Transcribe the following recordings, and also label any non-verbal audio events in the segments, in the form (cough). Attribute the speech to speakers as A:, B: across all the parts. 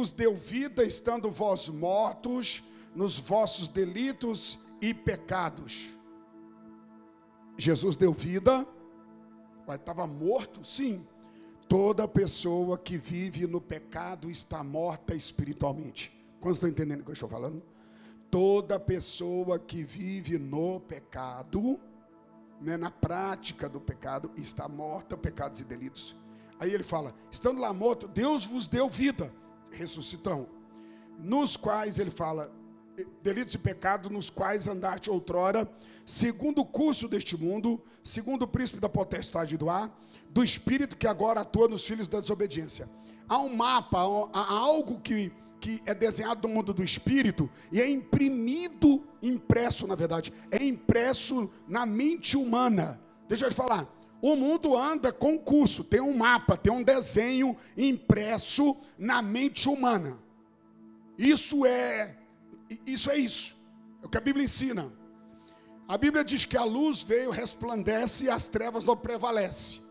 A: vos deu vida estando vós mortos nos vossos delitos e pecados. Jesus deu vida, mas estava morto? Sim. Toda pessoa que vive no pecado está morta espiritualmente. Quantos estão entendendo o que eu estou falando? Toda pessoa que vive no pecado, né, na prática do pecado, está morta, pecados e delitos. Aí ele fala: estando lá morto, Deus vos deu vida, ressuscitão, nos quais ele fala: delitos e pecados nos quais andaste outrora, segundo o curso deste mundo, segundo o príncipe da potestade do ar, do espírito que agora atua nos filhos da desobediência. Há um mapa, há algo que, que é desenhado no mundo do espírito e é imprimido, impresso na verdade, é impresso na mente humana. Deixa eu te falar. O mundo anda com curso, tem um mapa, tem um desenho impresso na mente humana. Isso é isso é isso. É o que a Bíblia ensina. A Bíblia diz que a luz veio, resplandece e as trevas não prevalecem.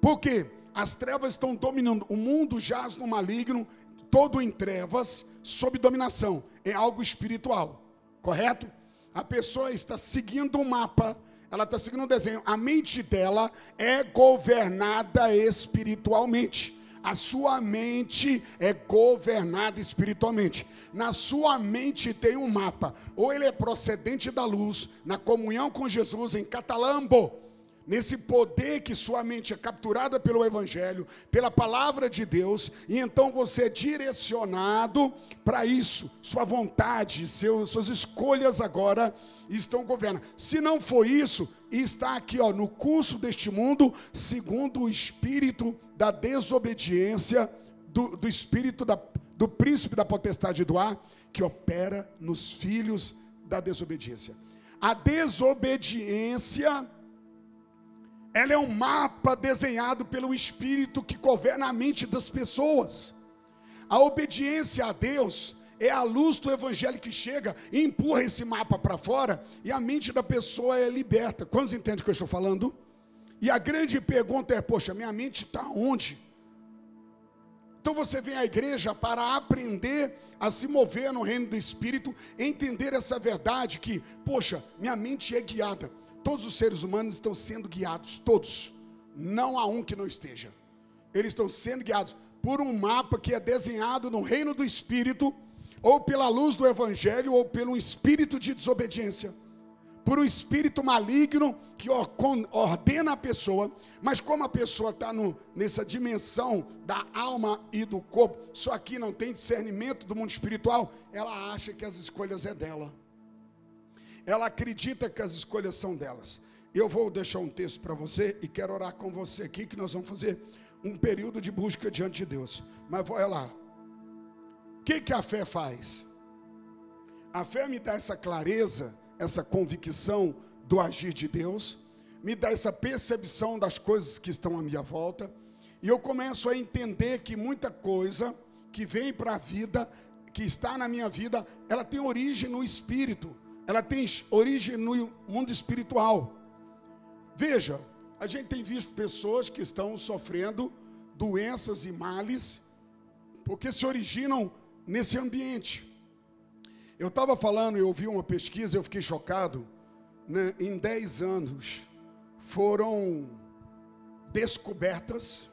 A: Por quê? As trevas estão dominando. O mundo jaz no maligno, todo em trevas, sob dominação. É algo espiritual. Correto? A pessoa está seguindo um mapa, ela está seguindo um desenho. A mente dela é governada espiritualmente a sua mente é governada espiritualmente. Na sua mente tem um mapa. Ou ele é procedente da luz, na comunhão com Jesus, em catalambo nesse poder que sua mente é capturada pelo Evangelho, pela palavra de Deus, e então você é direcionado para isso. Sua vontade, seus, suas escolhas agora estão governando. Se não for isso, está aqui ó, no curso deste mundo, segundo o espírito da desobediência, do, do espírito da, do príncipe da potestade do ar, que opera nos filhos da desobediência. A desobediência ela é um mapa desenhado pelo Espírito que governa a mente das pessoas. A obediência a Deus é a luz do Evangelho que chega e empurra esse mapa para fora e a mente da pessoa é liberta. Quantos entendem o que eu estou falando? E a grande pergunta é: poxa, minha mente está onde? Então você vem à igreja para aprender a se mover no reino do Espírito, entender essa verdade que, poxa, minha mente é guiada. Todos os seres humanos estão sendo guiados, todos. Não há um que não esteja. Eles estão sendo guiados por um mapa que é desenhado no reino do Espírito, ou pela luz do Evangelho, ou pelo espírito de desobediência. Por um espírito maligno que ordena a pessoa, mas como a pessoa está nessa dimensão da alma e do corpo, só aqui não tem discernimento do mundo espiritual, ela acha que as escolhas é dela ela acredita que as escolhas são delas. Eu vou deixar um texto para você e quero orar com você aqui, que nós vamos fazer um período de busca diante de Deus. Mas olha lá. O que, que a fé faz? A fé me dá essa clareza, essa convicção do agir de Deus, me dá essa percepção das coisas que estão à minha volta, e eu começo a entender que muita coisa que vem para a vida, que está na minha vida, ela tem origem no espírito ela tem origem no mundo espiritual. Veja, a gente tem visto pessoas que estão sofrendo doenças e males porque se originam nesse ambiente. Eu estava falando, eu ouvi uma pesquisa, eu fiquei chocado. Né? Em 10 anos foram descobertas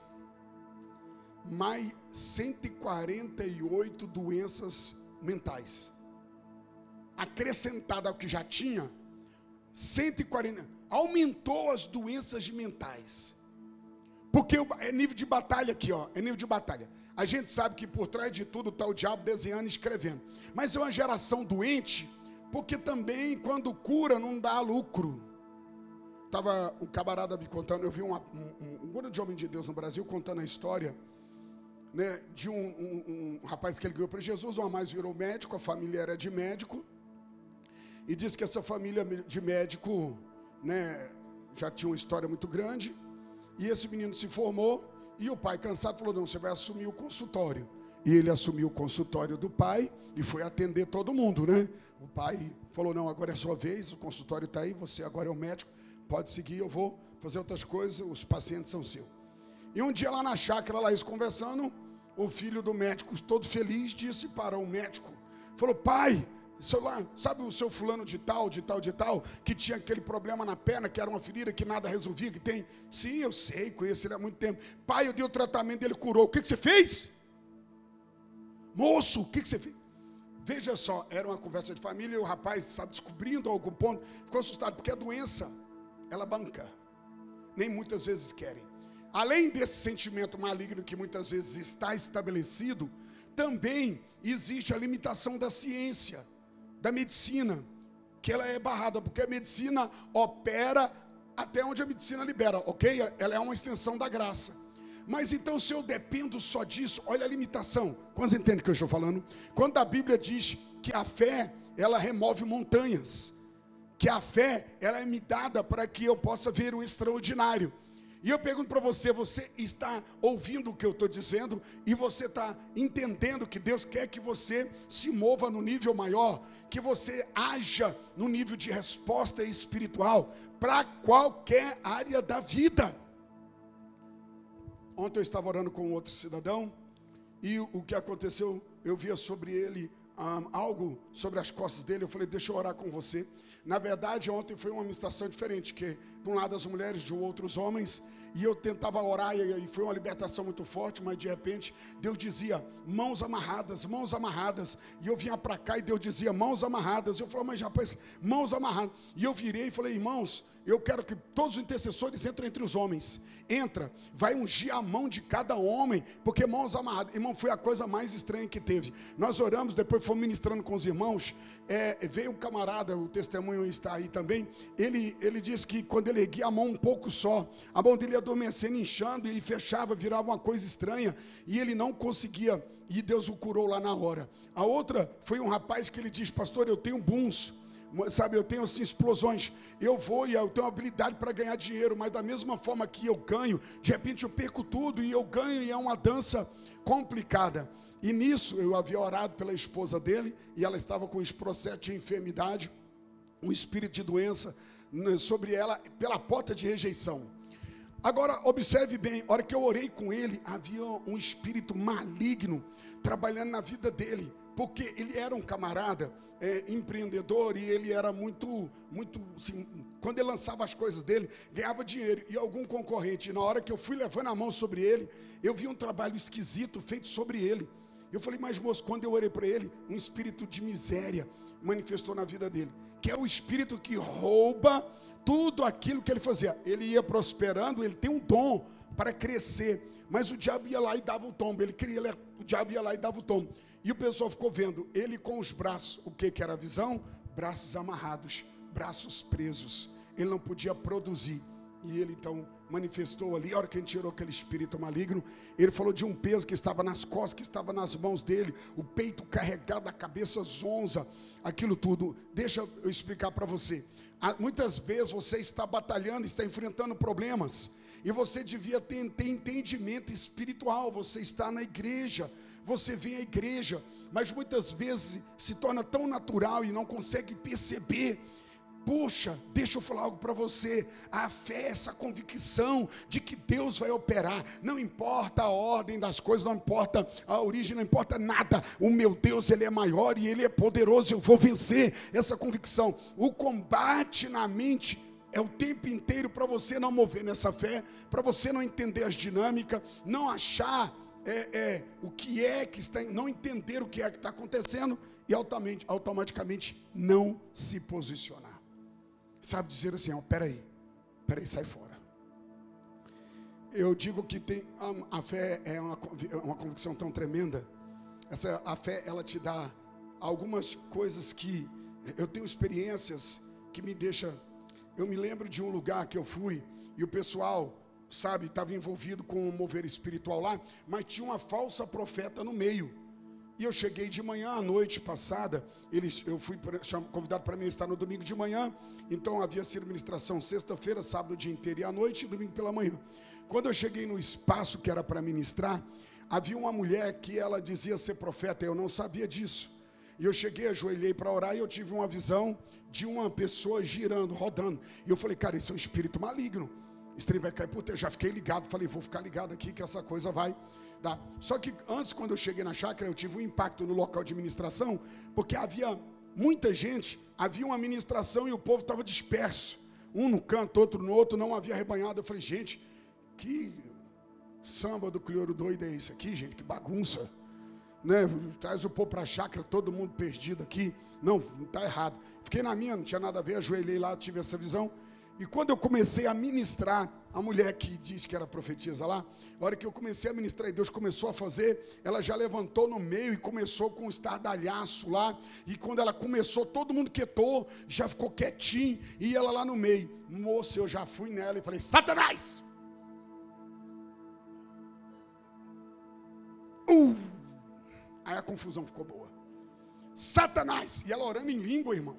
A: mais 148 doenças mentais acrescentada ao que já tinha, 140, aumentou as doenças mentais. Porque é nível de batalha aqui, ó, é nível de batalha. A gente sabe que por trás de tudo está o diabo desenhando e escrevendo. Mas é uma geração doente, porque também quando cura não dá lucro. Tava um camarada me contando, eu vi um, um, um grande homem de Deus no Brasil contando a história né, de um, um, um rapaz que ele ganhou para Jesus, uma mais virou médico, a família era de médico, e diz que essa família de médico, né, já tinha uma história muito grande. E esse menino se formou e o pai cansado falou: "Não, você vai assumir o consultório". E ele assumiu o consultório do pai e foi atender todo mundo, né? O pai falou: "Não, agora é sua vez, o consultório está aí, você agora é o médico, pode seguir, eu vou fazer outras coisas, os pacientes são seus". E um dia lá na chácara, lá eles conversando, o filho do médico, todo feliz, disse para o médico: falou, pai, lá, sabe o seu fulano de tal, de tal, de tal, que tinha aquele problema na perna, que era uma ferida que nada resolvia, que tem? Sim, eu sei, conheço ele há muito tempo. Pai, eu dei o tratamento, ele curou. O que, que você fez? Moço, o que, que você fez? Veja só, era uma conversa de família e o rapaz, sabe, descobrindo algum ponto, ficou assustado, porque a doença, ela banca. Nem muitas vezes querem. Além desse sentimento maligno que muitas vezes está estabelecido, também existe a limitação da ciência, da medicina, que ela é barrada, porque a medicina opera até onde a medicina libera, ok? Ela é uma extensão da graça. Mas então, se eu dependo só disso, olha a limitação. Quantos entendem o que eu estou falando? Quando a Bíblia diz que a fé, ela remove montanhas, que a fé, ela é me dada para que eu possa ver o extraordinário. E eu pergunto para você: você está ouvindo o que eu estou dizendo e você está entendendo que Deus quer que você se mova no nível maior, que você haja no nível de resposta espiritual para qualquer área da vida? Ontem eu estava orando com outro cidadão e o que aconteceu, eu via sobre ele um, algo sobre as costas dele. Eu falei, deixa eu orar com você. Na verdade, ontem foi uma administração diferente, que de um lado as mulheres, de outro os homens, e eu tentava orar e foi uma libertação muito forte, mas de repente Deus dizia mãos amarradas, mãos amarradas, e eu vinha para cá e Deus dizia mãos amarradas. Eu falei, mas rapaz, mãos amarradas. E eu virei e falei, irmãos, eu quero que todos os intercessores entrem entre os homens. Entra, vai ungir a mão de cada homem, porque mãos amarradas. Irmão, foi a coisa mais estranha que teve. Nós oramos, depois fomos ministrando com os irmãos. É, veio o camarada, o testemunho está aí também. Ele, ele disse que quando ele erguia a mão um pouco só, a mão dele ia adormecendo, inchando e fechava, virava uma coisa estranha. E ele não conseguia. E Deus o curou lá na hora. A outra foi um rapaz que ele diz: Pastor, eu tenho buns sabe, eu tenho assim explosões. Eu vou e eu tenho habilidade para ganhar dinheiro, mas da mesma forma que eu ganho, de repente eu perco tudo e eu ganho e é uma dança complicada. E nisso eu havia orado pela esposa dele e ela estava com esse processo de enfermidade, um espírito de doença né, sobre ela pela porta de rejeição. Agora, observe bem, a hora que eu orei com ele, havia um espírito maligno trabalhando na vida dele, porque ele era um camarada é, empreendedor e ele era muito, muito, assim, quando ele lançava as coisas dele, ganhava dinheiro. E algum concorrente, na hora que eu fui levando a mão sobre ele, eu vi um trabalho esquisito feito sobre ele. Eu falei, mas moço, quando eu orei para ele, um espírito de miséria manifestou na vida dele, que é o espírito que rouba tudo aquilo que ele fazia. Ele ia prosperando, ele tem um dom para crescer, mas o diabo ia lá e dava o tombo. Ele queria, o diabo ia lá e dava o tombo. E o pessoal ficou vendo ele com os braços, o que, que era a visão? Braços amarrados, braços presos. Ele não podia produzir. E ele então manifestou ali, a hora que ele tirou aquele espírito maligno, ele falou de um peso que estava nas costas, que estava nas mãos dele, o peito carregado, a cabeça zonza, aquilo tudo. Deixa eu explicar para você. Muitas vezes você está batalhando, está enfrentando problemas, e você devia ter, ter entendimento espiritual, você está na igreja, você vem à igreja, mas muitas vezes se torna tão natural e não consegue perceber. Puxa, deixa eu falar algo para você. A fé, essa convicção de que Deus vai operar, não importa a ordem das coisas, não importa a origem, não importa nada. O meu Deus, ele é maior e ele é poderoso. Eu vou vencer essa convicção. O combate na mente é o tempo inteiro para você não mover nessa fé, para você não entender as dinâmicas, não achar é, é, o que é que está, não entender o que é que está acontecendo e automaticamente não se posicionar. Sabe dizer assim, ó, peraí, peraí, sai fora. Eu digo que tem a, a fé é uma, é uma convicção tão tremenda. Essa a fé ela te dá algumas coisas que eu tenho experiências que me deixa. Eu me lembro de um lugar que eu fui e o pessoal sabe, estava envolvido com o mover espiritual lá, mas tinha uma falsa profeta no meio. E eu cheguei de manhã à noite passada, eles, eu fui convidado para ministrar no domingo de manhã, então havia sido ministração sexta-feira, sábado o dia inteiro e à noite e domingo pela manhã. Quando eu cheguei no espaço que era para ministrar, havia uma mulher que ela dizia ser profeta, eu não sabia disso. E eu cheguei, ajoelhei para orar e eu tive uma visão de uma pessoa girando, rodando. E eu falei, cara, isso é um espírito maligno. Esse trem vai cair. Puta, eu já fiquei ligado. Falei, vou ficar ligado aqui que essa coisa vai. Só que antes, quando eu cheguei na chácara, eu tive um impacto no local de administração, porque havia muita gente, havia uma administração e o povo estava disperso. Um no canto, outro no outro, não havia rebanhado. Eu falei, gente, que samba do crioulo doido é esse aqui, gente? Que bagunça. Né? Traz o povo para a chácara, todo mundo perdido aqui. Não, está errado. Fiquei na minha, não tinha nada a ver, ajoelhei lá, tive essa visão. E quando eu comecei a ministrar, a mulher que disse que era profetisa lá, a hora que eu comecei a ministrar e Deus começou a fazer, ela já levantou no meio e começou com um estardalhaço lá. E quando ela começou, todo mundo quietou, já ficou quietinho, e ela lá no meio. Moça, eu já fui nela e falei: Satanás! Uh! Aí a confusão ficou boa. Satanás! E ela orando em língua, irmão.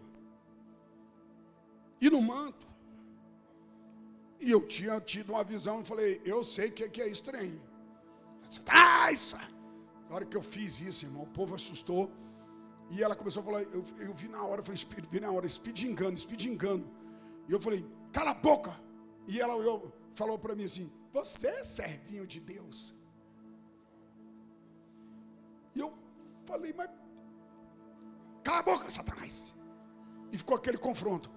A: E no manto. E eu tinha tido uma visão e falei, eu sei que, que é estranho. Satanás! Na hora que eu fiz isso, irmão, o povo assustou. E ela começou a falar, eu, eu vi na hora, eu falei, vi na hora, speed engano. E eu falei, cala a boca! E ela eu, falou para mim assim, você é servinho de Deus? E eu falei, mas cala a boca, Satanás! E ficou aquele confronto.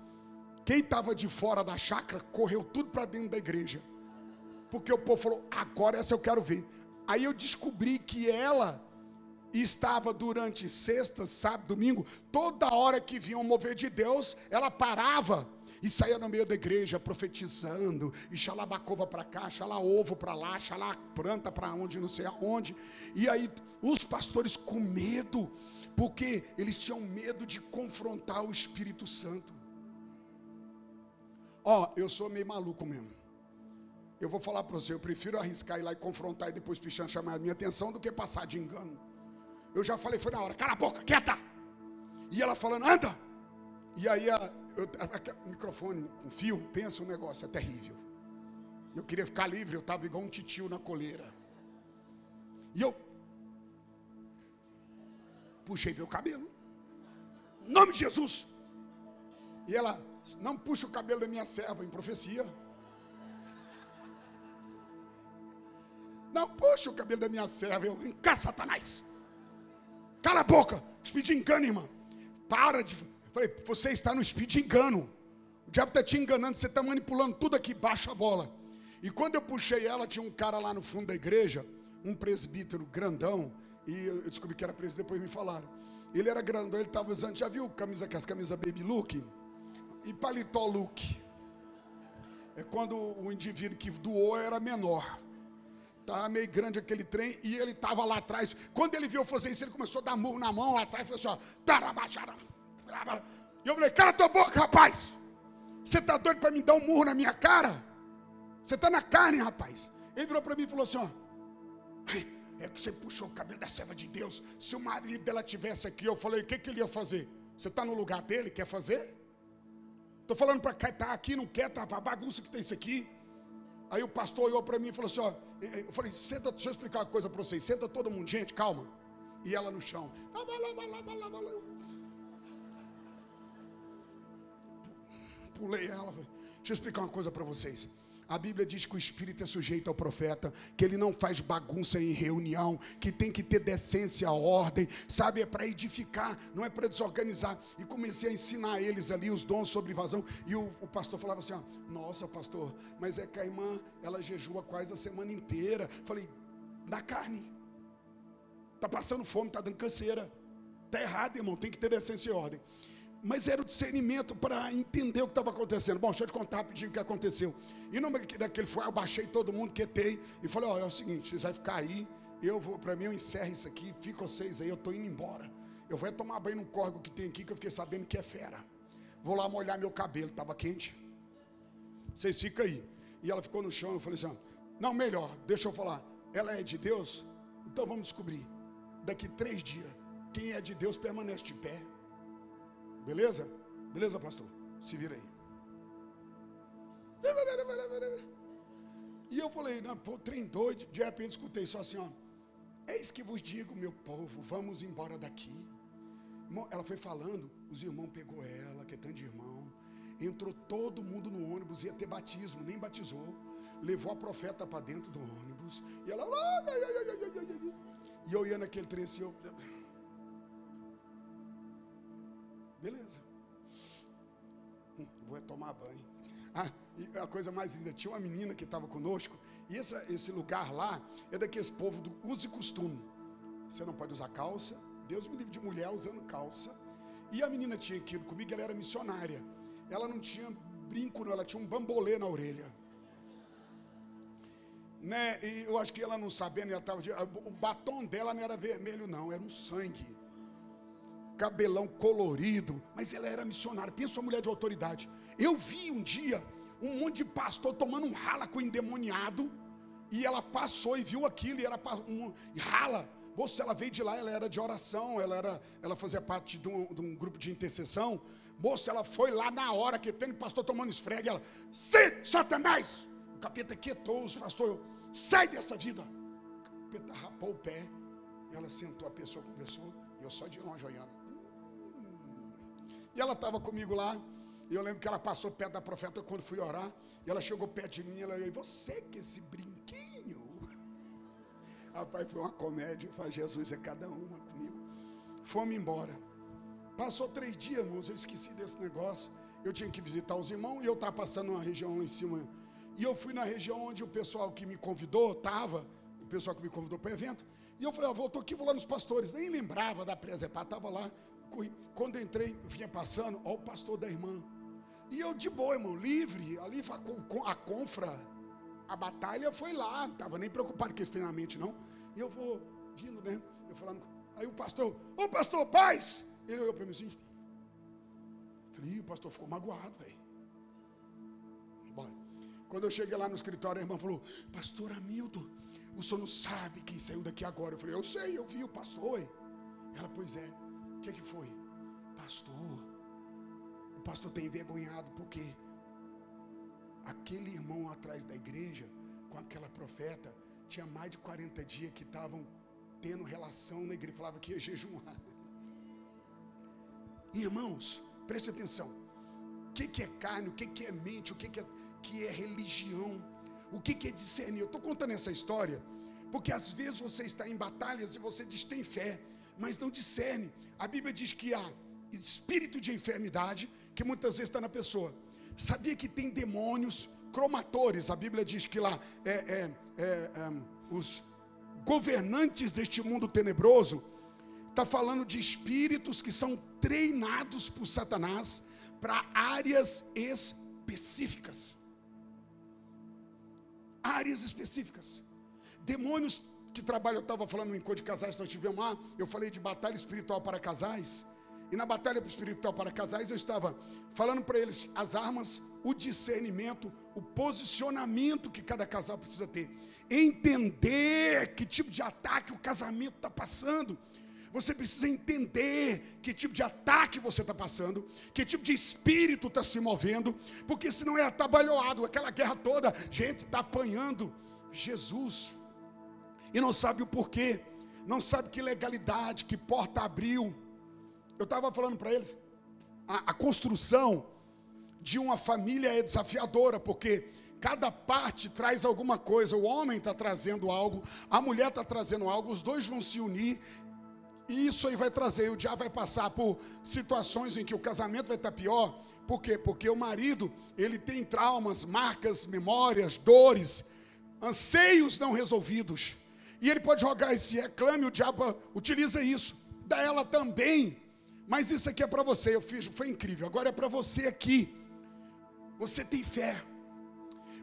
A: Quem estava de fora da chácara correu tudo para dentro da igreja. Porque o povo falou: agora essa eu quero ver. Aí eu descobri que ela estava durante sexta, sábado, domingo, toda hora que vinha um mover de Deus, ela parava e saía no meio da igreja profetizando, e xalabacova para cá, xalá ovo para lá, xalá planta para onde, não sei aonde. E aí os pastores com medo, porque eles tinham medo de confrontar o Espírito Santo. Ó, oh, eu sou meio maluco mesmo. Eu vou falar para você, eu prefiro arriscar ir lá e confrontar e depois pichando chamar a minha atenção do que passar de engano. Eu já falei, foi na hora, cala a boca, quieta! E ela falando, anda! E aí a, eu, a, o microfone com fio, pensa um negócio, é terrível. Eu queria ficar livre, eu estava igual um titio na coleira. E eu puxei meu cabelo. Em nome de Jesus. E ela, não puxa o cabelo da minha serva em profecia. Não puxa o cabelo da minha serva, eu cá, Satanás. Cala a boca, speed engano, irmã. Para de. Falei, você está no speed engano. O diabo está te enganando, você está manipulando tudo aqui, baixa a bola. E quando eu puxei ela, tinha um cara lá no fundo da igreja, um presbítero grandão, e eu descobri que era presbítero, depois me falaram. Ele era grandão, ele estava usando, já viu camisa, as camisas baby look? E paletó look. É quando o indivíduo que doou era menor. Estava meio grande aquele trem e ele estava lá atrás. Quando ele viu eu fazer isso, ele começou a dar murro na mão lá atrás e falou assim: ó, E eu falei: cala tua boca, rapaz. Você está doido para me dar um murro na minha cara? Você está na carne, rapaz. Ele virou para mim e falou assim: ó, é que você puxou o cabelo da serva de Deus. Se o marido dela tivesse aqui, eu falei: o que, que ele ia fazer? Você está no lugar dele, quer fazer? Estou falando para estar tá aqui, não quer, tá a bagunça que tem isso aqui. Aí o pastor olhou para mim e falou assim: ó, eu falei, senta, deixa eu explicar uma coisa para vocês. Senta todo mundo, gente, calma. E ela no chão. Pulei ela. Deixa eu explicar uma coisa para vocês. A Bíblia diz que o espírito é sujeito ao profeta, que ele não faz bagunça em reunião, que tem que ter decência, ordem, sabe? É para edificar, não é para desorganizar. E comecei a ensinar eles ali os dons sobre invasão. E o, o pastor falava assim: ó, Nossa, pastor, mas é que a irmã, ela jejua quase a semana inteira. Falei: Da carne, está passando fome, está dando canseira. Está errado, irmão, tem que ter decência e ordem. Mas era o discernimento para entender o que estava acontecendo. Bom, deixa eu te contar rapidinho o que aconteceu. E no daquele foi, eu baixei todo mundo, quietei e falei: oh, é o seguinte, vocês vão ficar aí. Eu vou, para mim, eu encerro isso aqui, fica vocês aí, eu estou indo embora. Eu vou tomar banho no córrego que tem aqui, que eu fiquei sabendo que é fera. Vou lá molhar meu cabelo, estava quente. Vocês ficam aí. E ela ficou no chão, eu falei assim: Não, melhor, deixa eu falar. Ela é de Deus? Então vamos descobrir. Daqui três dias, quem é de Deus permanece de pé. Beleza? Beleza, pastor? Se vira aí. E eu falei, não, pô, trem doido. De repente escutei só assim, ó. Eis que vos digo, meu povo, vamos embora daqui. Ela foi falando, os irmãos pegou ela, que é tanto de irmão. Entrou todo mundo no ônibus, ia ter batismo, nem batizou. levou a profeta para dentro do ônibus. E ela. E eu ia naquele trem assim. Eu, beleza. Hum, vou tomar banho. Ah, a coisa mais linda, tinha uma menina que estava conosco, e esse lugar lá é daqueles povos do uso e costume. Você não pode usar calça, Deus me livre de mulher usando calça. E a menina tinha aquilo comigo, ela era missionária. Ela não tinha brinco, não, ela tinha um bambolê na orelha. Né? E eu acho que ela não sabendo, ela tava, o batom dela não era vermelho, não, era um sangue. Cabelão colorido, mas ela era missionária. Pensa uma mulher de autoridade. Eu vi um dia um monte de pastor tomando um rala com endemoniado, e ela passou e viu aquilo, e era um rala. Moça, ela veio de lá, ela era de oração, ela, era, ela fazia parte de um, de um grupo de intercessão. Moça, ela foi lá na hora que tem pastor tomando esfrega, ela, sai, Satanás! O capeta quietou os pastores, sai dessa vida. O capeta rapou o pé, ela sentou, a pessoa conversou, e eu só de longe olhando. E ela estava comigo lá, e eu lembro que ela passou perto da profeta quando fui orar. E ela chegou perto de mim. Ela disse: Você que esse brinquinho. (laughs) Rapaz, foi uma comédia. Falei, Jesus é cada uma comigo. Fomos embora. Passou três dias, irmãos. Eu esqueci desse negócio. Eu tinha que visitar os irmãos. E eu estava passando uma região lá em cima. E eu fui na região onde o pessoal que me convidou estava. O pessoal que me convidou para o evento. E eu falei, ah, voltou aqui, vou lá nos pastores. Nem lembrava da presepá, estava lá. Quando entrei, vinha passando, ó o pastor da irmã. E eu de boa, irmão, livre, ali a confra, a batalha foi lá, não estava nem preocupado com esse treinamento, não. E eu vou vindo, né? Eu falando, aí o pastor, ô pastor, paz! Ele olhou para mim assim, falei, o pastor ficou magoado, velho. Quando eu cheguei lá no escritório, a irmã falou, pastor Hamilton, o senhor não sabe quem saiu daqui agora. Eu falei, eu sei, eu vi o pastor. Ela, pois é, o que, que foi? Pastor, pastor tem envergonhado, porque aquele irmão atrás da igreja, com aquela profeta, tinha mais de 40 dias que estavam tendo relação na igreja, falava que ia jejuar. Irmãos, preste atenção. O que, que é carne, o que, que é mente, o que, que, é, que é religião, o que, que é discernir. Eu estou contando essa história, porque às vezes você está em batalhas e você diz tem fé, mas não discerne. A Bíblia diz que há espírito de enfermidade que muitas vezes está na pessoa. Sabia que tem demônios cromatores? A Bíblia diz que lá é, é, é, é os governantes deste mundo tenebroso está falando de espíritos que são treinados por Satanás para áreas específicas. Áreas específicas. Demônios que trabalham, eu estava falando em encontro de casais, nós tivemos lá, eu falei de batalha espiritual para casais. E na batalha espiritual para casais, eu estava falando para eles as armas, o discernimento, o posicionamento que cada casal precisa ter. Entender que tipo de ataque o casamento está passando. Você precisa entender que tipo de ataque você está passando, que tipo de espírito está se movendo, porque senão é atabalhoado, aquela guerra toda, gente está apanhando Jesus e não sabe o porquê, não sabe que legalidade, que porta abriu eu estava falando para eles, a, a construção de uma família é desafiadora, porque cada parte traz alguma coisa. O homem está trazendo algo, a mulher está trazendo algo, os dois vão se unir. E isso aí vai trazer, o diabo vai passar por situações em que o casamento vai estar pior. Por quê? Porque o marido, ele tem traumas, marcas, memórias, dores, anseios não resolvidos. E ele pode jogar esse reclame, o diabo utiliza isso. Da ela também mas isso aqui é para você, eu fiz, foi incrível. Agora é para você aqui. Você tem fé.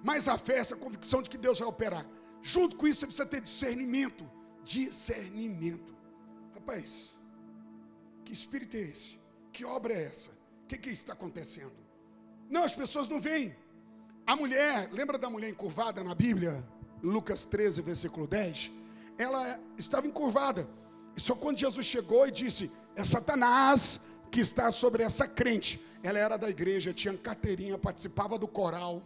A: Mas a fé é essa convicção de que Deus vai operar. Junto com isso, você precisa ter discernimento. Discernimento. Rapaz, que espírito é esse? Que obra é essa? O que, que está acontecendo? Não, as pessoas não veem. A mulher, lembra da mulher encurvada na Bíblia? Lucas 13, versículo 10. Ela estava encurvada. Só quando Jesus chegou e disse: é Satanás que está sobre essa crente. Ela era da igreja, tinha carteirinha, participava do coral,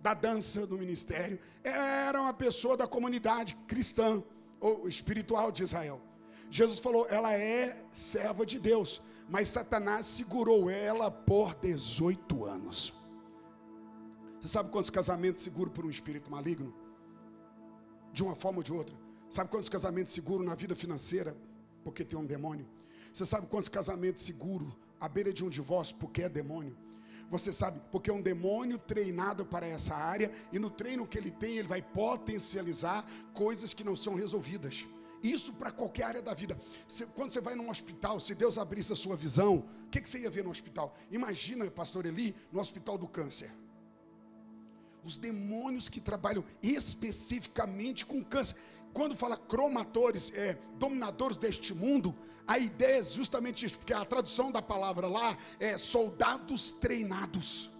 A: da dança do ministério. Era uma pessoa da comunidade cristã ou espiritual de Israel. Jesus falou: ela é serva de Deus, mas Satanás segurou ela por 18 anos. Você sabe quantos casamentos seguros por um espírito maligno? De uma forma ou de outra. Sabe quantos casamentos seguros na vida financeira? Porque tem um demônio. Você sabe quantos casamentos seguros à beira de um divórcio? Porque é demônio. Você sabe, porque é um demônio treinado para essa área, e no treino que ele tem, ele vai potencializar coisas que não são resolvidas. Isso para qualquer área da vida. quando você vai num hospital, se Deus abrisse a sua visão, o que, que você ia ver no hospital? Imagina, pastor Eli, no hospital do câncer. Os demônios que trabalham especificamente com câncer. Quando fala cromatores, é, dominadores deste mundo, a ideia é justamente isso, porque a tradução da palavra lá é soldados treinados.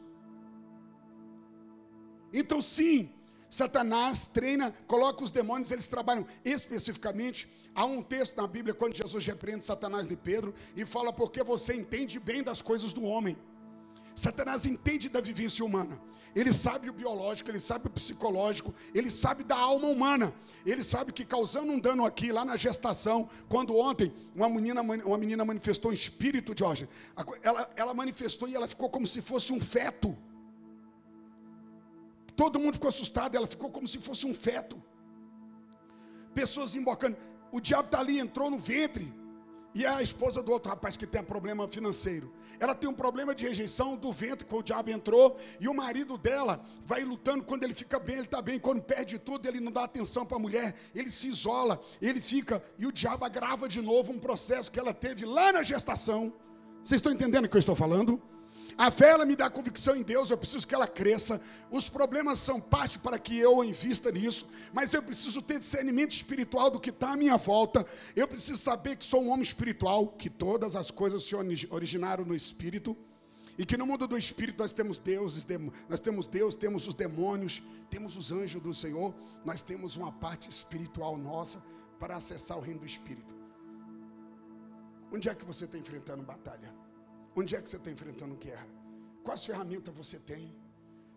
A: Então, sim, Satanás treina, coloca os demônios, eles trabalham especificamente. Há um texto na Bíblia, quando Jesus repreende Satanás de Pedro, e fala: porque você entende bem das coisas do homem. Satanás entende da vivência humana. Ele sabe o biológico, ele sabe o psicológico, ele sabe da alma humana. Ele sabe que causando um dano aqui, lá na gestação, quando ontem uma menina, uma menina manifestou um espírito, Jorge, ela, ela manifestou e ela ficou como se fosse um feto. Todo mundo ficou assustado, ela ficou como se fosse um feto. Pessoas embocando. O diabo está ali, entrou no ventre. E a esposa do outro rapaz que tem problema financeiro. Ela tem um problema de rejeição do ventre, que o diabo entrou. E o marido dela vai lutando. Quando ele fica bem, ele está bem. Quando perde tudo, ele não dá atenção para a mulher. Ele se isola, ele fica. E o diabo agrava de novo um processo que ela teve lá na gestação. Vocês estão entendendo o que eu estou falando? A fé ela me dá convicção em Deus, eu preciso que ela cresça. Os problemas são parte para que eu invista nisso, mas eu preciso ter discernimento espiritual do que está à minha volta. Eu preciso saber que sou um homem espiritual, que todas as coisas se originaram no espírito. E que no mundo do espírito nós temos deuses, nós temos Deus, temos os demônios, temos os anjos do Senhor, nós temos uma parte espiritual nossa para acessar o reino do espírito. Onde é que você está enfrentando batalha? Onde é que você está enfrentando guerra? Quais ferramentas você tem?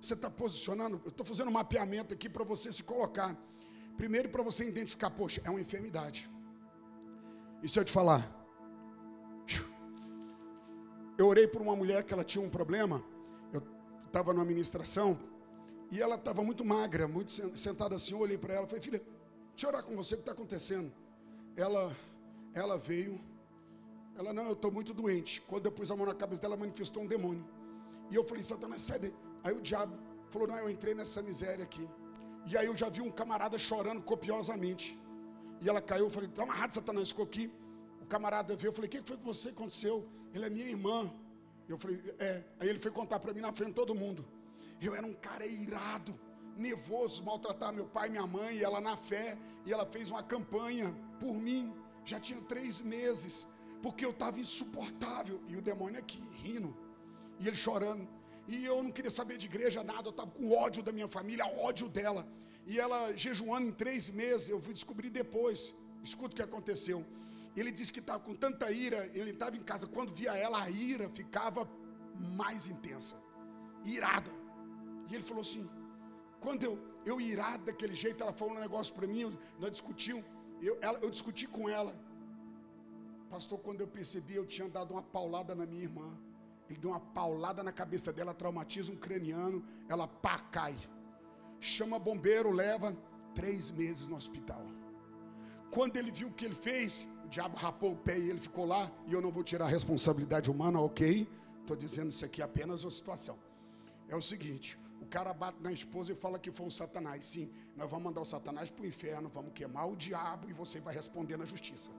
A: Você está posicionando? Eu estou fazendo um mapeamento aqui para você se colocar. Primeiro, para você identificar, poxa, é uma enfermidade. E se eu te falar? Eu orei por uma mulher que ela tinha um problema. Eu estava numa administração e ela estava muito magra, muito sentada assim. Eu olhei para ela e falei, filha, deixa eu orar com você, o que está acontecendo? Ela, ela veio ela, não, eu estou muito doente. Quando eu pus a mão na cabeça dela, manifestou um demônio. E eu falei, Satanás, sai. Aí o diabo falou, não, eu entrei nessa miséria aqui. E aí eu já vi um camarada chorando copiosamente. E ela caiu, eu falei, está amarrado, Satanás, ficou aqui. O camarada veio, eu falei, o que foi com você que aconteceu? Ele é minha irmã. Eu falei, é. Aí ele foi contar para mim na frente de todo mundo. Eu era um cara irado, nervoso, maltratar meu pai minha mãe, e ela na fé, e ela fez uma campanha por mim. Já tinha três meses porque eu estava insuportável. E o demônio aqui, rindo, e ele chorando. E eu não queria saber de igreja, nada, eu estava com ódio da minha família, ódio dela. E ela jejuando em três meses, eu fui descobrir depois. Escuta o que aconteceu. Ele disse que estava com tanta ira, ele estava em casa, quando via ela, a ira ficava mais intensa, irada. E ele falou assim: quando eu, eu irado daquele jeito, ela falou um negócio para mim, nós discutimos, eu, ela, eu discuti com ela. Pastor, quando eu percebi, eu tinha dado uma paulada na minha irmã. Ele deu uma paulada na cabeça dela, traumatismo craniano. Ela pá, cai. Chama bombeiro, leva três meses no hospital. Quando ele viu o que ele fez, o diabo rapou o pé e ele ficou lá. E eu não vou tirar a responsabilidade humana, ok? Estou dizendo isso aqui apenas uma situação. É o seguinte: o cara bate na esposa e fala que foi o Satanás. Sim, nós vamos mandar o Satanás para o inferno, vamos queimar o diabo e você vai responder na justiça.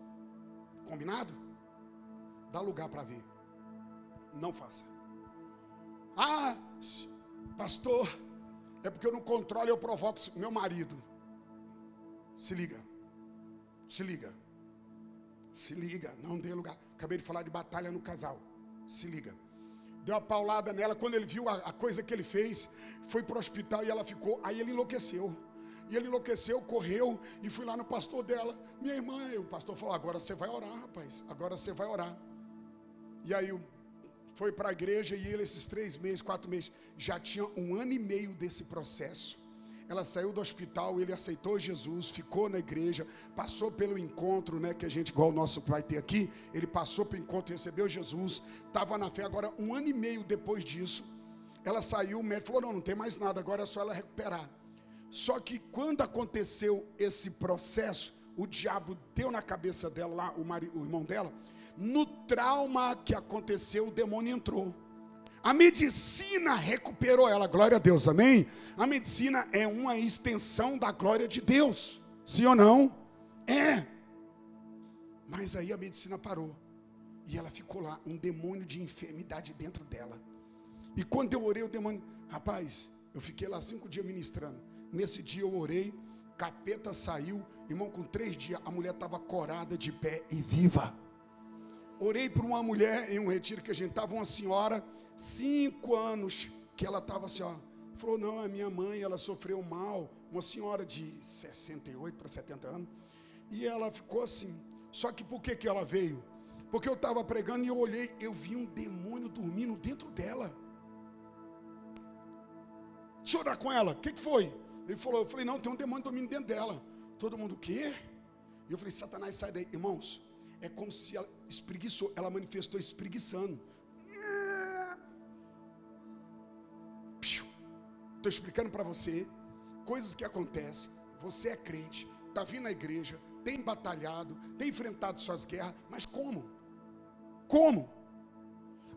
A: Combinado? Dá lugar para ver. Não faça. Ah, pastor, é porque eu não controlo, eu provoco meu marido. Se liga. Se liga. Se liga, não dê lugar. Acabei de falar de batalha no casal. Se liga. Deu uma paulada nela. Quando ele viu a, a coisa que ele fez, foi para o hospital e ela ficou. Aí ele enlouqueceu. E ele enlouqueceu, correu e fui lá no pastor dela. Minha irmã, e o pastor falou: agora você vai orar, rapaz. Agora você vai orar. E aí foi para a igreja e ele, esses três meses, quatro meses, já tinha um ano e meio desse processo. Ela saiu do hospital, ele aceitou Jesus, ficou na igreja, passou pelo encontro, né, que a gente, igual o nosso vai ter aqui, ele passou pelo encontro, recebeu Jesus, estava na fé. Agora, um ano e meio depois disso, ela saiu, o médico falou: não, não tem mais nada, agora é só ela recuperar. Só que quando aconteceu esse processo, o diabo deu na cabeça dela lá, o, o irmão dela, no trauma que aconteceu, o demônio entrou. A medicina recuperou ela, glória a Deus, amém? A medicina é uma extensão da glória de Deus, sim ou não? É. Mas aí a medicina parou. E ela ficou lá, um demônio de enfermidade dentro dela. E quando eu orei, o demônio, rapaz, eu fiquei lá cinco dias ministrando. Nesse dia eu orei, capeta saiu, irmão, com três dias a mulher estava corada de pé e viva. Orei por uma mulher em um retiro que a gente estava, uma senhora, cinco anos, que ela estava assim, ó. Falou, não, é minha mãe, ela sofreu mal, uma senhora de 68 para 70 anos. E ela ficou assim. Só que por que, que ela veio? Porque eu estava pregando e eu olhei, eu vi um demônio dormindo dentro dela. Deixa eu orar com ela. O que, que foi? Ele falou, eu falei, não, tem um demônio dormindo dentro dela. Todo mundo, o quê? E eu falei, Satanás, sai daí. Irmãos, é como se ela espreguiçou, ela manifestou espreguiçando. Estou explicando para você coisas que acontecem. Você é crente, está vindo na igreja, tem batalhado, tem enfrentado suas guerras, mas como? Como?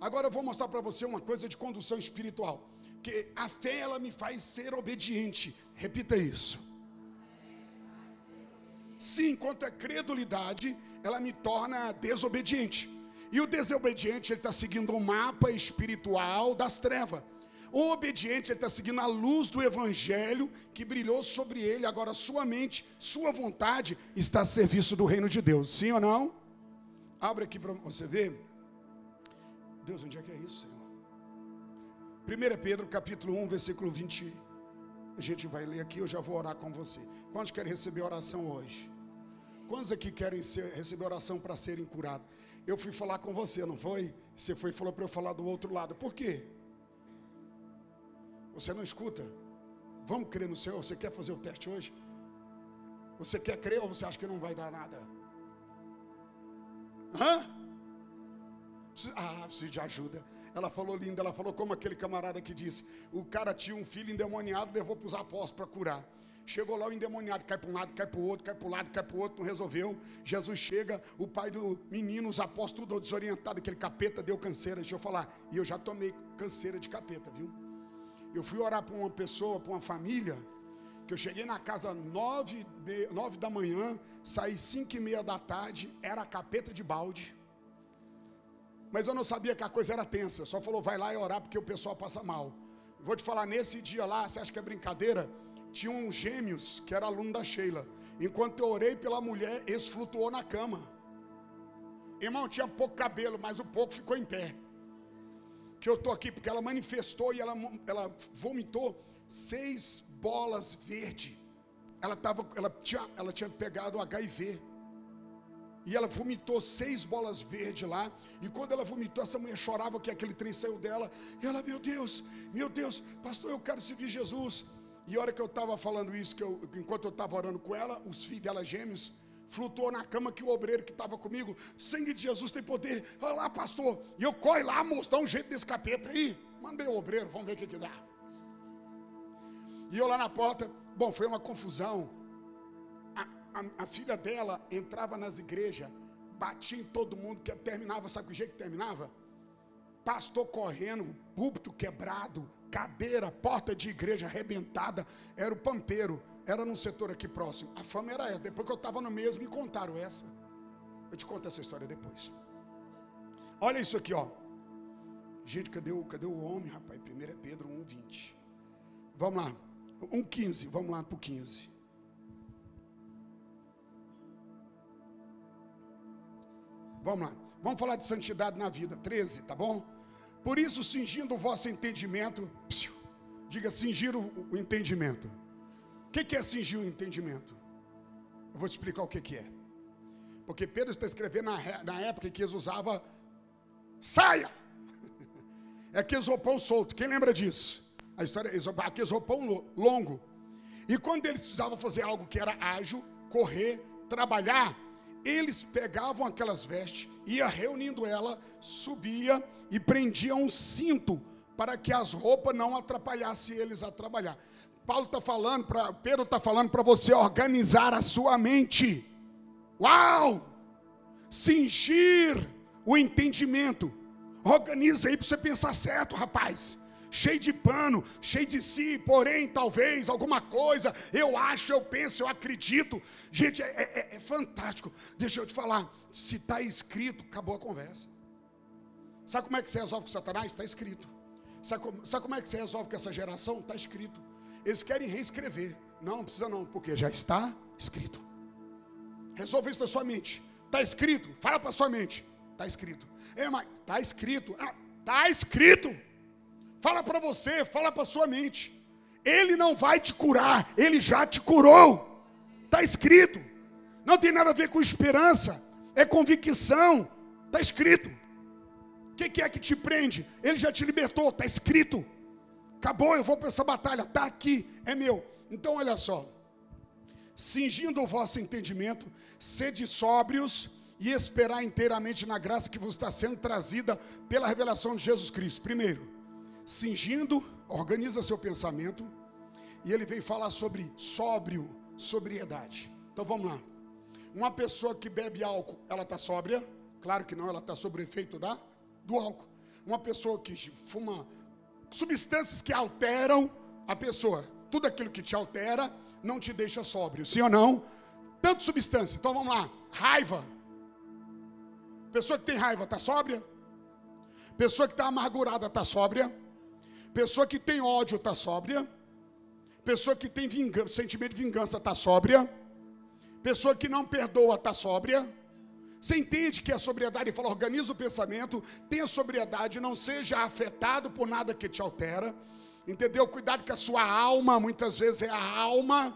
A: Agora eu vou mostrar para você uma coisa de condução espiritual. Porque a fé ela me faz ser obediente. Repita isso. Sim, enquanto a credulidade, ela me torna desobediente. E o desobediente, ele está seguindo um mapa espiritual das trevas. O obediente, ele está seguindo a luz do evangelho que brilhou sobre ele. Agora, sua mente, sua vontade está a serviço do reino de Deus. Sim ou não? Abre aqui para você ver. Deus, onde é que é isso, Senhor? 1 Pedro capítulo 1, versículo 20. A gente vai ler aqui, eu já vou orar com você. Quantos querem receber oração hoje? Quantos aqui querem ser, receber oração para serem curados? Eu fui falar com você, não foi? Você foi e falou para eu falar do outro lado. Por quê? Você não escuta? Vamos crer no Senhor? Você quer fazer o teste hoje? Você quer crer ou você acha que não vai dar nada? Hã? Ah, preciso de ajuda. Ela falou linda, ela falou como aquele camarada que disse: o cara tinha um filho endemoniado, levou para os apóstolos para curar. Chegou lá o endemoniado, cai para um lado, cai para o outro, cai para o lado, cai para o outro, não resolveu. Jesus chega, o pai do menino, os apóstolos tudo desorientado, aquele capeta deu canseira. Deixa eu falar, e eu já tomei canseira de capeta, viu? Eu fui orar para uma pessoa, para uma família, que eu cheguei na casa nove, nove da manhã, saí cinco e meia da tarde, era capeta de balde. Mas eu não sabia que a coisa era tensa. Só falou, vai lá e orar porque o pessoal passa mal. Vou te falar, nesse dia lá, você acha que é brincadeira? Tinha um gêmeos que era aluno da Sheila. Enquanto eu orei pela mulher, esse flutuou na cama. Irmão, tinha pouco cabelo, mas o pouco ficou em pé. Que eu tô aqui porque ela manifestou e ela, ela vomitou seis bolas verde. Ela, tava, ela, tinha, ela tinha pegado HIV. E ela vomitou seis bolas verdes lá. E quando ela vomitou, essa mulher chorava que aquele trem saiu dela. E ela, meu Deus, meu Deus, pastor, eu quero servir Jesus. E a hora que eu estava falando isso, que eu, enquanto eu estava orando com ela, os filhos dela gêmeos, flutuou na cama que o obreiro que estava comigo, sangue de Jesus tem poder. Olha lá, pastor. E eu corre lá, moço, dá um jeito desse capeta aí. Mandei o obreiro, vamos ver o que, que dá. E eu lá na porta, bom, foi uma confusão a, a, filha dela entrava nas igrejas, batia em todo mundo, que terminava, sabe que jeito que terminava? Pastor correndo, púlpito quebrado, cadeira, porta de igreja arrebentada, era o pampeiro, era num setor aqui próximo. A fama era essa. Depois que eu estava no mesmo, me contaram essa. Eu te conto essa história depois. Olha isso aqui, ó. Gente, cadê o, cadê o homem, rapaz? Primeiro é Pedro 1,20. Vamos lá. 1,15. Vamos lá para o 15. Vamos lá. Vamos falar de santidade na vida. 13, tá bom? Por isso, cingindo o vosso entendimento, psiu, diga cingir o, o entendimento. O que, que é cingir o entendimento? Eu vou te explicar o que, que é. Porque Pedro está escrevendo na, na época que eles usavam saia. (laughs) É que roupão solto. Quem lembra disso? A história aqueles roupão longo. E quando eles precisavam fazer algo que era ágil, correr, trabalhar, eles pegavam aquelas vestes, ia reunindo ela, subia e prendia um cinto para que as roupas não atrapalhassem eles a trabalhar. Paulo está falando, para Pedro está falando para você organizar a sua mente. Uau! Cingir o entendimento. Organiza aí para você pensar certo, rapaz cheio de pano, cheio de si, porém, talvez, alguma coisa, eu acho, eu penso, eu acredito. Gente, é, é, é fantástico. Deixa eu te falar, se está escrito, acabou a conversa. Sabe como é que você resolve com Satanás? Está escrito. Sabe como, sabe como é que você resolve com essa geração? Está escrito. Eles querem reescrever. Não, não precisa não, porque já está escrito. Resolve isso na sua mente. Está escrito. Fala para sua mente. Está escrito. É, mas está escrito. Está ah, escrito. Fala para você, fala para sua mente. Ele não vai te curar, ele já te curou. Está escrito. Não tem nada a ver com esperança, é convicção. Está escrito. O que, que, é que te prende? Ele já te libertou, está escrito. Acabou, eu vou para essa batalha, está aqui, é meu. Então olha só. Cingindo o vosso entendimento, sede sóbrios e esperar inteiramente na graça que vos está sendo trazida pela revelação de Jesus Cristo. Primeiro, cingindo, organiza seu pensamento, e ele vem falar sobre sóbrio, sobriedade. Então vamos lá. Uma pessoa que bebe álcool, ela está sóbria? Claro que não, ela está sob o efeito da, do álcool. Uma pessoa que fuma substâncias que alteram a pessoa, tudo aquilo que te altera não te deixa sóbrio, sim ou não? Tanto substância. Então vamos lá. Raiva. Pessoa que tem raiva está sóbria? Pessoa que está amargurada está sóbria? Pessoa que tem ódio está sóbria. Pessoa que tem vingança, sentimento de vingança está sóbria. Pessoa que não perdoa está sóbria. Você entende que a sobriedade fala, organiza o pensamento, tenha sobriedade, não seja afetado por nada que te altera. Entendeu? Cuidado que a sua alma, muitas vezes é a alma,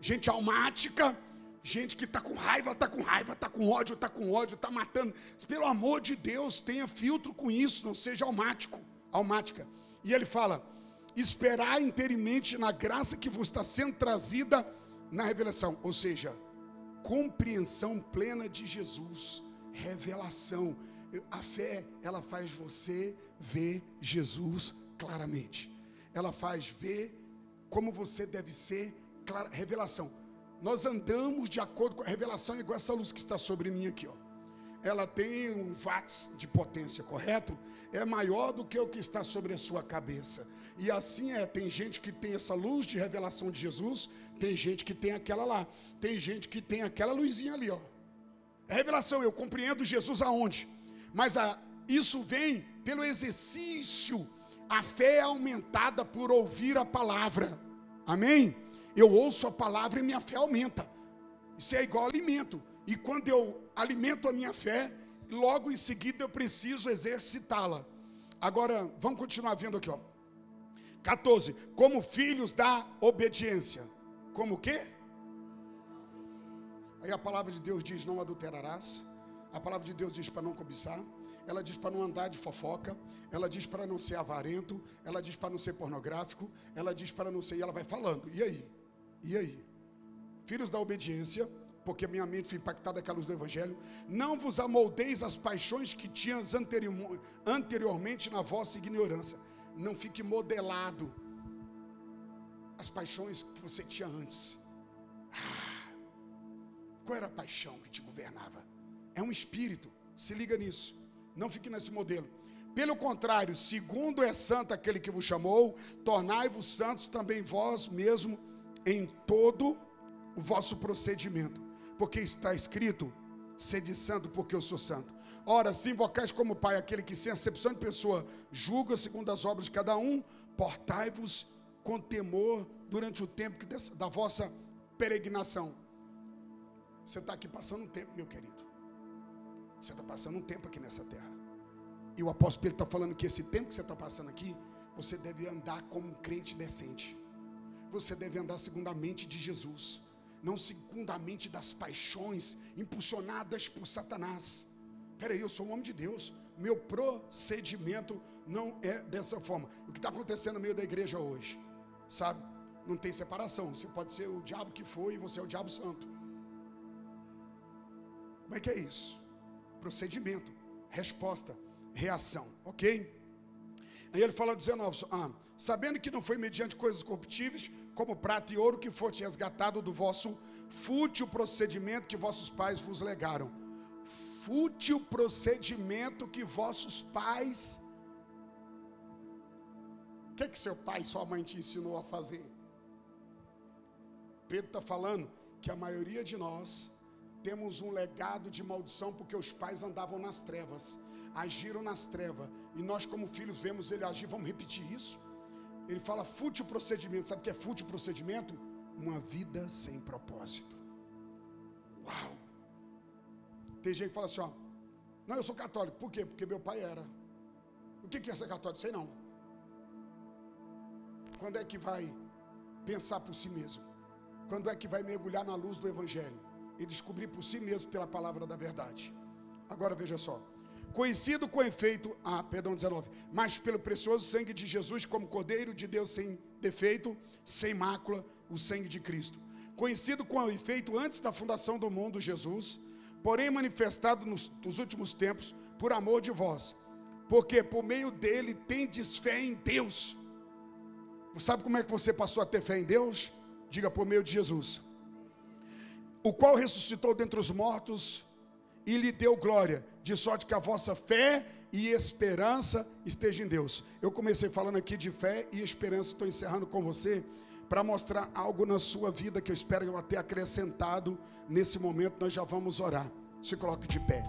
A: gente almática, gente que está com raiva, está com raiva, está com ódio, está com ódio, está matando. Pelo amor de Deus, tenha filtro com isso, não seja almático, almática. E ele fala: esperar inteiramente na graça que vos está sendo trazida na revelação, ou seja, compreensão plena de Jesus, revelação. A fé, ela faz você ver Jesus claramente. Ela faz ver como você deve ser, clara, revelação. Nós andamos de acordo com a revelação, igual essa luz que está sobre mim aqui, ó. Ela tem um watts de potência, correto? é maior do que o que está sobre a sua cabeça. E assim é, tem gente que tem essa luz de revelação de Jesus, tem gente que tem aquela lá, tem gente que tem aquela luzinha ali, ó. É revelação, eu compreendo Jesus aonde? Mas a, isso vem pelo exercício. A fé é aumentada por ouvir a palavra. Amém? Eu ouço a palavra e minha fé aumenta. Isso é igual alimento. E quando eu alimento a minha fé, logo em seguida eu preciso exercitá-la. Agora, vamos continuar vendo aqui, ó. 14. Como filhos da obediência. Como o quê? Aí a palavra de Deus diz: não adulterarás. A palavra de Deus diz para não cobiçar. Ela diz para não andar de fofoca. Ela diz para não ser avarento. Ela diz para não ser pornográfico. Ela diz para não ser. E ela vai falando. E aí? E aí? Filhos da obediência porque minha mente foi impactada com a luz do Evangelho. Não vos amoldeis as paixões que tinhas anteriormente na vossa ignorância. Não fique modelado as paixões que você tinha antes. Ah, qual era a paixão que te governava? É um espírito, se liga nisso. Não fique nesse modelo. Pelo contrário, segundo é santo aquele que vos chamou, tornai-vos santos também vós mesmo em todo o vosso procedimento porque está escrito: sede santo, porque eu sou santo. Ora, se invocais como Pai aquele que, sem acepção de pessoa, julga segundo as obras de cada um, portai-vos com temor durante o tempo dessa, da vossa peregrinação. Você está aqui passando um tempo, meu querido. Você está passando um tempo aqui nessa terra. E o apóstolo Pedro está falando que esse tempo que você está passando aqui, você deve andar como um crente decente. Você deve andar segundo a mente de Jesus não segundo a mente das paixões impulsionadas por Satanás. Peraí, eu sou um homem de Deus. Meu procedimento não é dessa forma. O que está acontecendo no meio da igreja hoje, sabe? Não tem separação. Você pode ser o diabo que foi e você é o diabo santo. Como é que é isso? Procedimento, resposta, reação, ok? Aí ele fala 19, ah, sabendo que não foi mediante coisas corruptíveis, como prata e ouro, que foste resgatado do vosso fútil procedimento que vossos pais vos legaram. Fútil procedimento que vossos pais. O que, que seu pai e sua mãe te ensinou a fazer? Pedro está falando que a maioria de nós temos um legado de maldição porque os pais andavam nas trevas agiram nas trevas, e nós, como filhos, vemos ele agir. Vamos repetir isso? Ele fala fútil procedimento. Sabe o que é fútil procedimento? Uma vida sem propósito. Uau! Tem gente que fala assim: ó, não, eu sou católico. Por quê? Porque meu pai era. O que é ser católico? Sei não. Quando é que vai pensar por si mesmo? Quando é que vai mergulhar na luz do Evangelho e descobrir por si mesmo pela palavra da verdade? Agora veja só conhecido com efeito, ah, perdão, 19, mas pelo precioso sangue de Jesus, como Cordeiro de Deus sem defeito, sem mácula, o sangue de Cristo. Conhecido com efeito antes da fundação do mundo, Jesus, porém manifestado nos, nos últimos tempos, por amor de vós, porque por meio dele tendes fé em Deus. Sabe como é que você passou a ter fé em Deus? Diga por meio de Jesus, o qual ressuscitou dentre os mortos e lhe deu glória, de sorte que a vossa fé e esperança esteja em Deus. Eu comecei falando aqui de fé e esperança, estou encerrando com você para mostrar algo na sua vida que eu espero eu ter acrescentado nesse momento. Nós já vamos orar. Se coloque de pé.